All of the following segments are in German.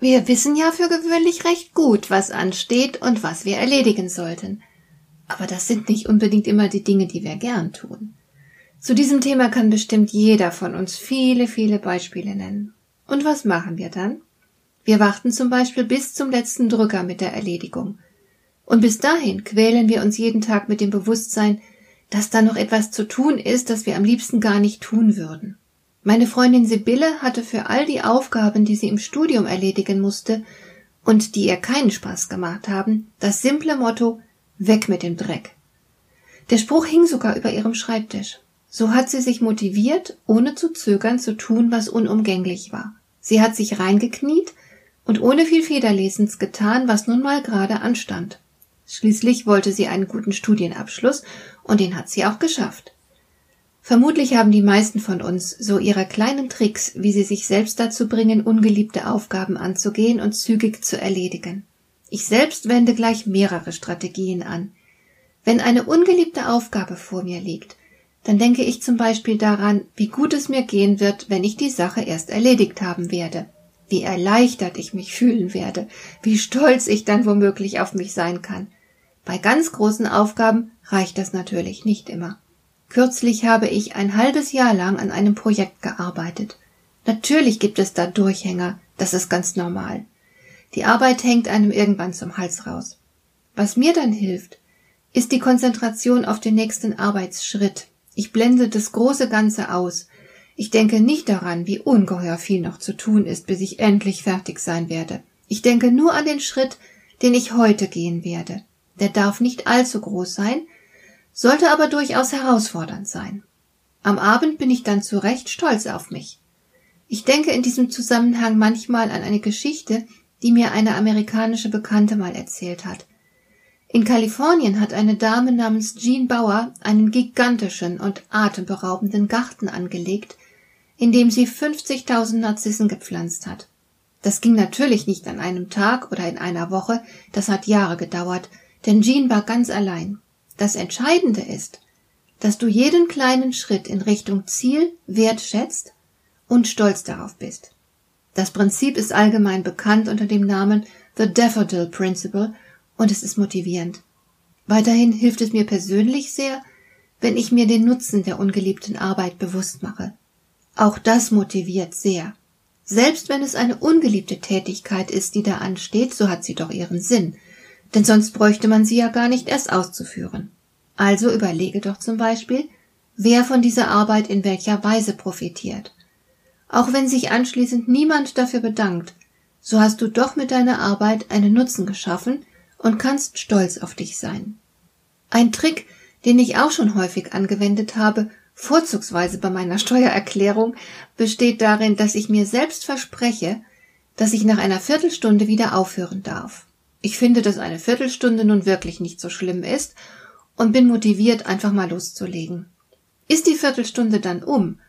Wir wissen ja für gewöhnlich recht gut, was ansteht und was wir erledigen sollten. Aber das sind nicht unbedingt immer die Dinge, die wir gern tun. Zu diesem Thema kann bestimmt jeder von uns viele, viele Beispiele nennen. Und was machen wir dann? Wir warten zum Beispiel bis zum letzten Drücker mit der Erledigung. Und bis dahin quälen wir uns jeden Tag mit dem Bewusstsein, dass da noch etwas zu tun ist, das wir am liebsten gar nicht tun würden. Meine Freundin Sibylle hatte für all die Aufgaben, die sie im Studium erledigen musste und die ihr keinen Spaß gemacht haben, das simple Motto Weg mit dem Dreck. Der Spruch hing sogar über ihrem Schreibtisch. So hat sie sich motiviert, ohne zu zögern zu tun, was unumgänglich war. Sie hat sich reingekniet und ohne viel Federlesens getan, was nun mal gerade anstand. Schließlich wollte sie einen guten Studienabschluss und den hat sie auch geschafft. Vermutlich haben die meisten von uns so ihre kleinen Tricks, wie sie sich selbst dazu bringen, ungeliebte Aufgaben anzugehen und zügig zu erledigen. Ich selbst wende gleich mehrere Strategien an. Wenn eine ungeliebte Aufgabe vor mir liegt, dann denke ich zum Beispiel daran, wie gut es mir gehen wird, wenn ich die Sache erst erledigt haben werde, wie erleichtert ich mich fühlen werde, wie stolz ich dann womöglich auf mich sein kann. Bei ganz großen Aufgaben reicht das natürlich nicht immer. Kürzlich habe ich ein halbes Jahr lang an einem Projekt gearbeitet. Natürlich gibt es da Durchhänger, das ist ganz normal. Die Arbeit hängt einem irgendwann zum Hals raus. Was mir dann hilft, ist die Konzentration auf den nächsten Arbeitsschritt. Ich blende das große Ganze aus. Ich denke nicht daran, wie ungeheuer viel noch zu tun ist, bis ich endlich fertig sein werde. Ich denke nur an den Schritt, den ich heute gehen werde. Der darf nicht allzu groß sein, sollte aber durchaus herausfordernd sein. Am Abend bin ich dann zu Recht stolz auf mich. Ich denke in diesem Zusammenhang manchmal an eine Geschichte, die mir eine amerikanische Bekannte mal erzählt hat. In Kalifornien hat eine Dame namens Jean Bauer einen gigantischen und atemberaubenden Garten angelegt, in dem sie 50.000 Narzissen gepflanzt hat. Das ging natürlich nicht an einem Tag oder in einer Woche, das hat Jahre gedauert, denn Jean war ganz allein. Das Entscheidende ist, dass du jeden kleinen Schritt in Richtung Ziel wertschätzt und stolz darauf bist. Das Prinzip ist allgemein bekannt unter dem Namen The Daffodil Principle und es ist motivierend. Weiterhin hilft es mir persönlich sehr, wenn ich mir den Nutzen der ungeliebten Arbeit bewusst mache. Auch das motiviert sehr. Selbst wenn es eine ungeliebte Tätigkeit ist, die da ansteht, so hat sie doch ihren Sinn denn sonst bräuchte man sie ja gar nicht erst auszuführen. Also überlege doch zum Beispiel, wer von dieser Arbeit in welcher Weise profitiert. Auch wenn sich anschließend niemand dafür bedankt, so hast du doch mit deiner Arbeit einen Nutzen geschaffen und kannst stolz auf dich sein. Ein Trick, den ich auch schon häufig angewendet habe, vorzugsweise bei meiner Steuererklärung, besteht darin, dass ich mir selbst verspreche, dass ich nach einer Viertelstunde wieder aufhören darf. Ich finde, dass eine Viertelstunde nun wirklich nicht so schlimm ist und bin motiviert, einfach mal loszulegen. Ist die Viertelstunde dann um,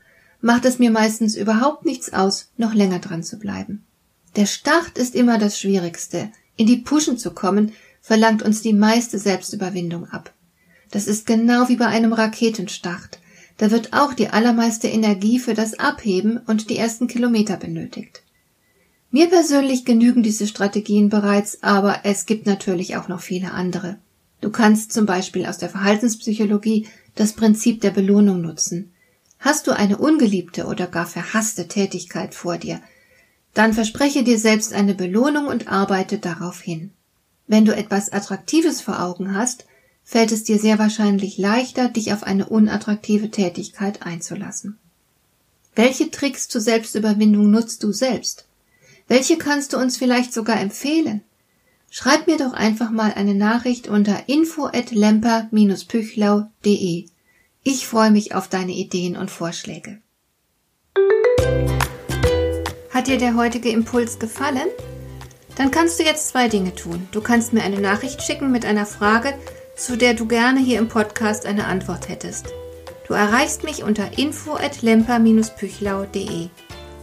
macht es mir meistens überhaupt nichts aus, noch länger dran zu bleiben. Der Start ist immer das Schwierigste. In die Puschen zu kommen, verlangt uns die meiste Selbstüberwindung ab. Das ist genau wie bei einem Raketenstart. Da wird auch die allermeiste Energie für das Abheben und die ersten Kilometer benötigt. Mir persönlich genügen diese Strategien bereits, aber es gibt natürlich auch noch viele andere. Du kannst zum Beispiel aus der Verhaltenspsychologie das Prinzip der Belohnung nutzen. Hast du eine ungeliebte oder gar verhasste Tätigkeit vor dir, dann verspreche dir selbst eine Belohnung und arbeite darauf hin. Wenn du etwas Attraktives vor Augen hast, fällt es dir sehr wahrscheinlich leichter, dich auf eine unattraktive Tätigkeit einzulassen. Welche Tricks zur Selbstüberwindung nutzt du selbst? Welche kannst du uns vielleicht sogar empfehlen? Schreib mir doch einfach mal eine Nachricht unter info@lemper-püchlau.de. Ich freue mich auf deine Ideen und Vorschläge. Hat dir der heutige Impuls gefallen? Dann kannst du jetzt zwei Dinge tun. Du kannst mir eine Nachricht schicken mit einer Frage, zu der du gerne hier im Podcast eine Antwort hättest. Du erreichst mich unter info@lemper-püchlau.de.